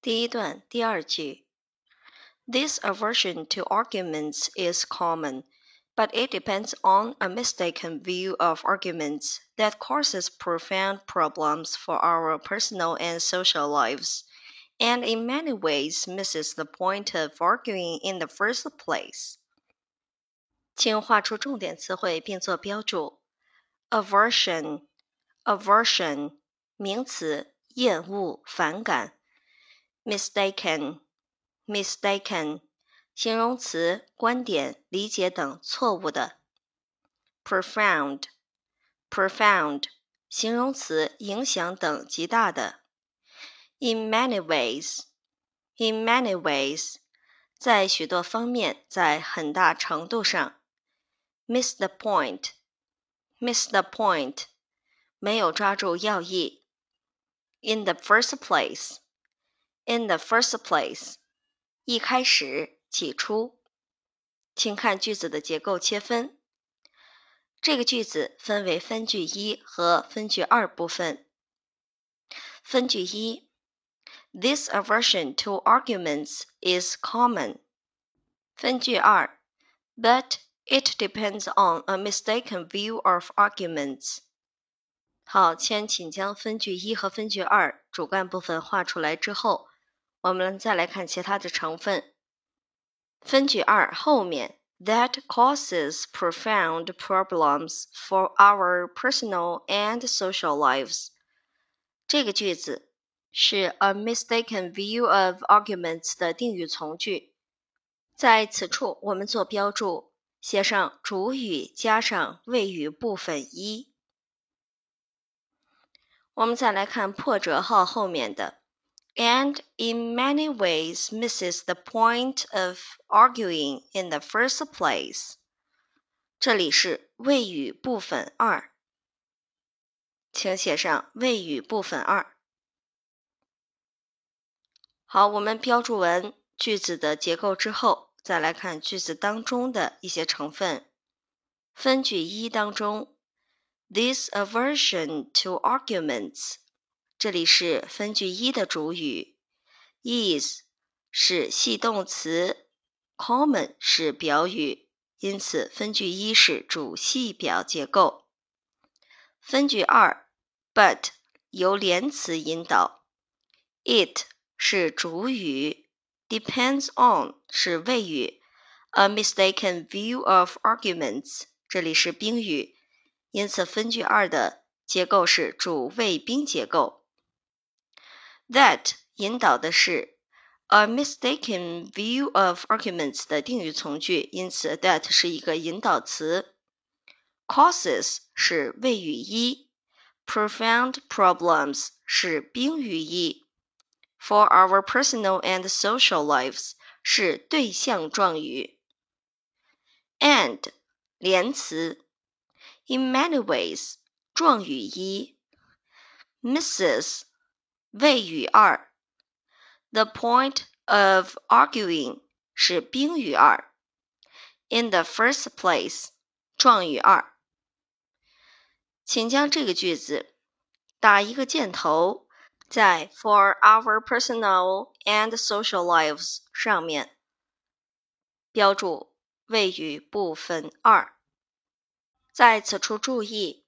第一段第二句，This aversion to arguments is common, but it depends on a mistaken view of arguments that causes profound problems for our personal and social lives, and in many ways misses the point of arguing in the first place. 请画出重点词汇并做标注。aversion aversion 名词，厌恶、反感。 mistaken mistaken 形容词，观点、理解等错误的。profound profound 形容词，影响等极大的。in many ways in many ways 在许多方面，在很大程度上。miss the point miss the point 没有抓住要义。In the first place, in the first place，一开始，起初。请看句子的结构切分。这个句子分为分句一和分句二部分。分句一，This aversion to arguments is common。分句二，But it depends on a mistaken view of arguments。好，先请将分句一和分句二主干部分画出来之后，我们再来看其他的成分。分句二后面，that causes profound problems for our personal and social lives。这个句子是 a mistaken view of arguments 的定语从句，在此处我们做标注。写上主语加上谓语部分一。我们再来看破折号后面的 ，and in many ways misses the point of arguing in the first place。这里是谓语部分二，请写上谓语部分二。好，我们标注完句子的结构之后。再来看句子当中的一些成分。分句一当中，this aversion to arguments， 这里是分句一的主语，is 是系动词，common 是表语，因此分句一是主系表结构。分句二，but 由连词引导，it 是主语。depends on 是谓语，a mistaken view of arguments 这里是宾语，因此分句二的结构是主谓宾结构。That 引导的是 a mistaken view of arguments 的定语从句，因此 that 是一个引导词。Causes 是谓语一，profound problems 是宾语一。For our personal and social lives 是对象状语，and 连词，in many ways 状语一，Mrs 谓语二，the point of arguing 是宾语二，in the first place 状语二。请将这个句子打一个箭头。在 for our personal and social lives 上面标注谓语部分二。在此处注意，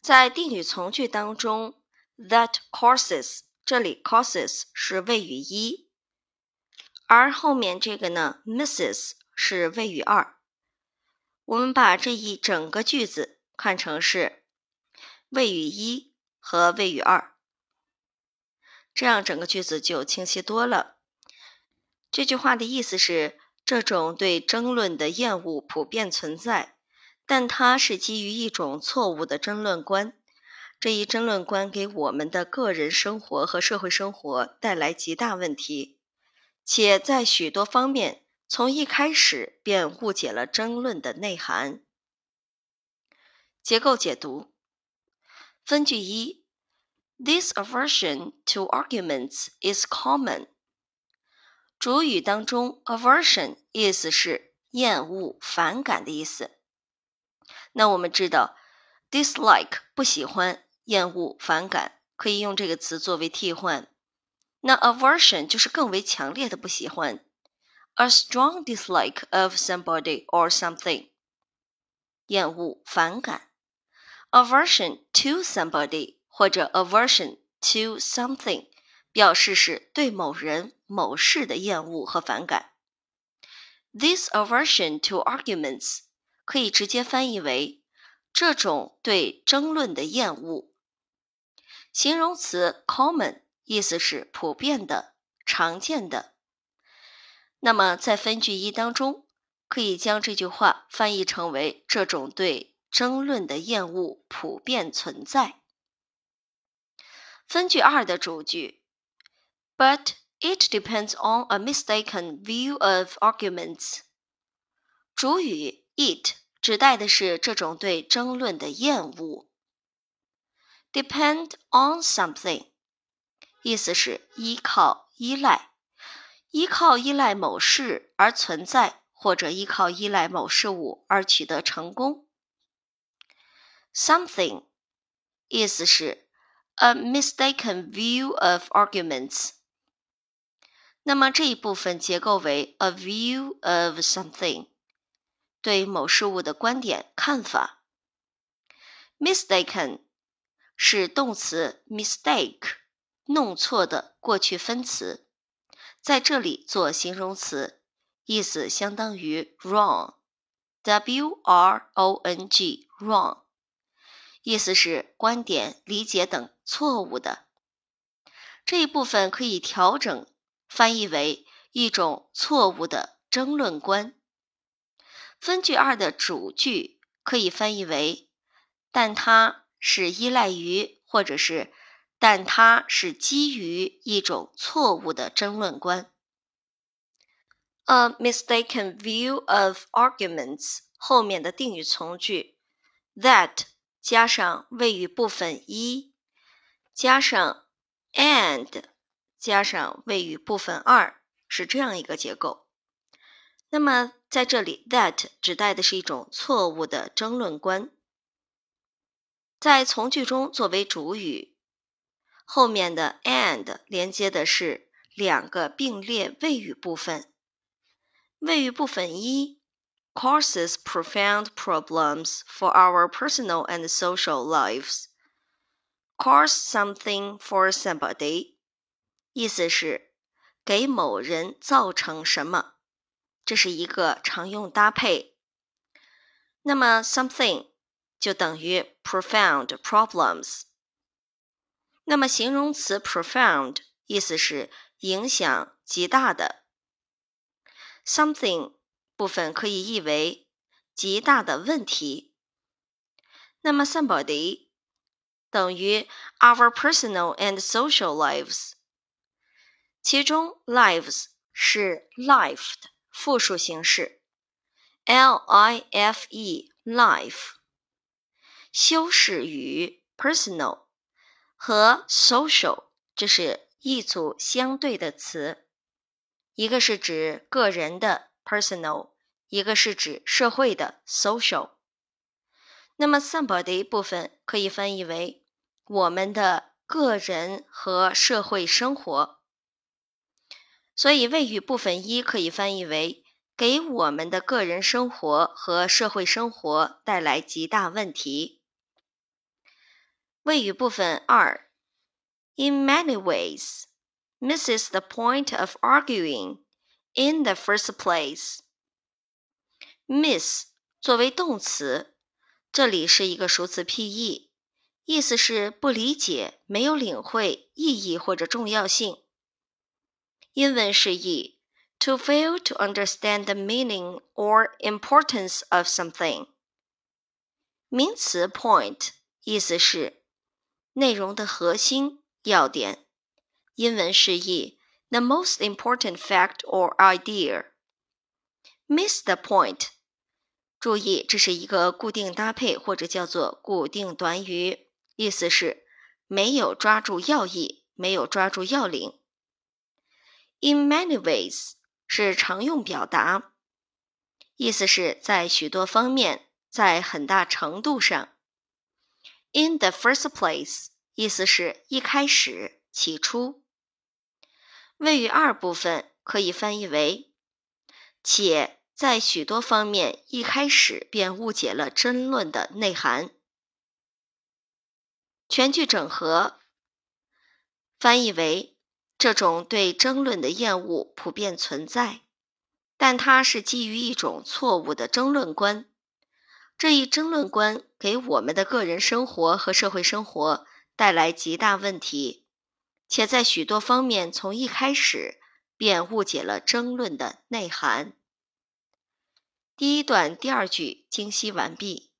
在定语从句当中，that causes 这里 causes 是谓语一，而后面这个呢，misses 是谓语二。我们把这一整个句子看成是谓语一和谓语二。这样整个句子就清晰多了。这句话的意思是，这种对争论的厌恶普遍存在，但它是基于一种错误的争论观。这一争论观给我们的个人生活和社会生活带来极大问题，且在许多方面从一开始便误解了争论的内涵。结构解读：分句一。This aversion to arguments is common。主语当中，aversion 意思是厌恶、反感的意思。那我们知道，dislike 不喜欢、厌恶、反感，可以用这个词作为替换。那 aversion 就是更为强烈的不喜欢，a strong dislike of somebody or something，厌恶、反感。aversion to somebody 或者 aversion to something 表示是对某人、某事的厌恶和反感。This aversion to arguments 可以直接翻译为这种对争论的厌恶。形容词 common 意思是普遍的、常见的。那么在分句一当中，可以将这句话翻译成为这种对争论的厌恶普遍存在。分句二的主句，But it depends on a mistaken view of arguments。主语 it 指代的是这种对争论的厌恶。Depend on something，意思是依靠、依赖，依靠、依赖某事而存在，或者依靠、依赖某事物而取得成功。Something，意思是 a mistaken view of arguments。那么这一部分结构为 a view of something，对某事物的观点、看法。Mistaken。是动词 mistake 弄错的过去分词，在这里做形容词，意思相当于 wrong，w r o n g wrong，意思是观点、理解等错误的。这一部分可以调整翻译为一种错误的争论观。分句二的主句可以翻译为，但它。是依赖于，或者是，但它是基于一种错误的争论观。A mistaken view of arguments 后面的定语从句 that 加上谓语部分一，加上 and 加上谓语部分二，是这样一个结构。那么在这里，that 指代的是一种错误的争论观。在从句中作为主语，后面的 and 连接的是两个并列谓语部分。谓语部分一 causes profound problems for our personal and social lives。cause something for somebody，意思是给某人造成什么，这是一个常用搭配。那么 something。就等于 profound problems。那么形容词 profound 意思是影响极大的。something 部分可以译为极大的问题。那么 somebody 等于 our personal and social lives，其中 lives 是 life 的复数形式，l i f e life。修饰语 personal 和 social 这是一组相对的词，一个是指个人的 personal，一个是指社会的 social。那么 somebody 部分可以翻译为我们的个人和社会生活，所以谓语部分一可以翻译为给我们的个人生活和社会生活带来极大问题。谓语部分二，in many ways misses the point of arguing in the first place. Miss 作为动词，这里是一个数词 P-E，意思是不理解、没有领会意义或者重要性。英文释义：to fail to understand the meaning or importance of something。名词 point 意思是 内容的核心要点，英文释义：the most important fact or idea。Miss the point。注意，这是一个固定搭配或者叫做固定短语，意思是没有抓住要义，没有抓住要领。In many ways 是常用表达，意思是在许多方面，在很大程度上。In the first place，意思是一开始、起初。谓语二部分可以翻译为：且在许多方面一开始便误解了争论的内涵。全句整合翻译为：这种对争论的厌恶普遍存在，但它是基于一种错误的争论观。这一争论观给我们的个人生活和社会生活带来极大问题，且在许多方面从一开始便误解了争论的内涵。第一段第二句精析完毕。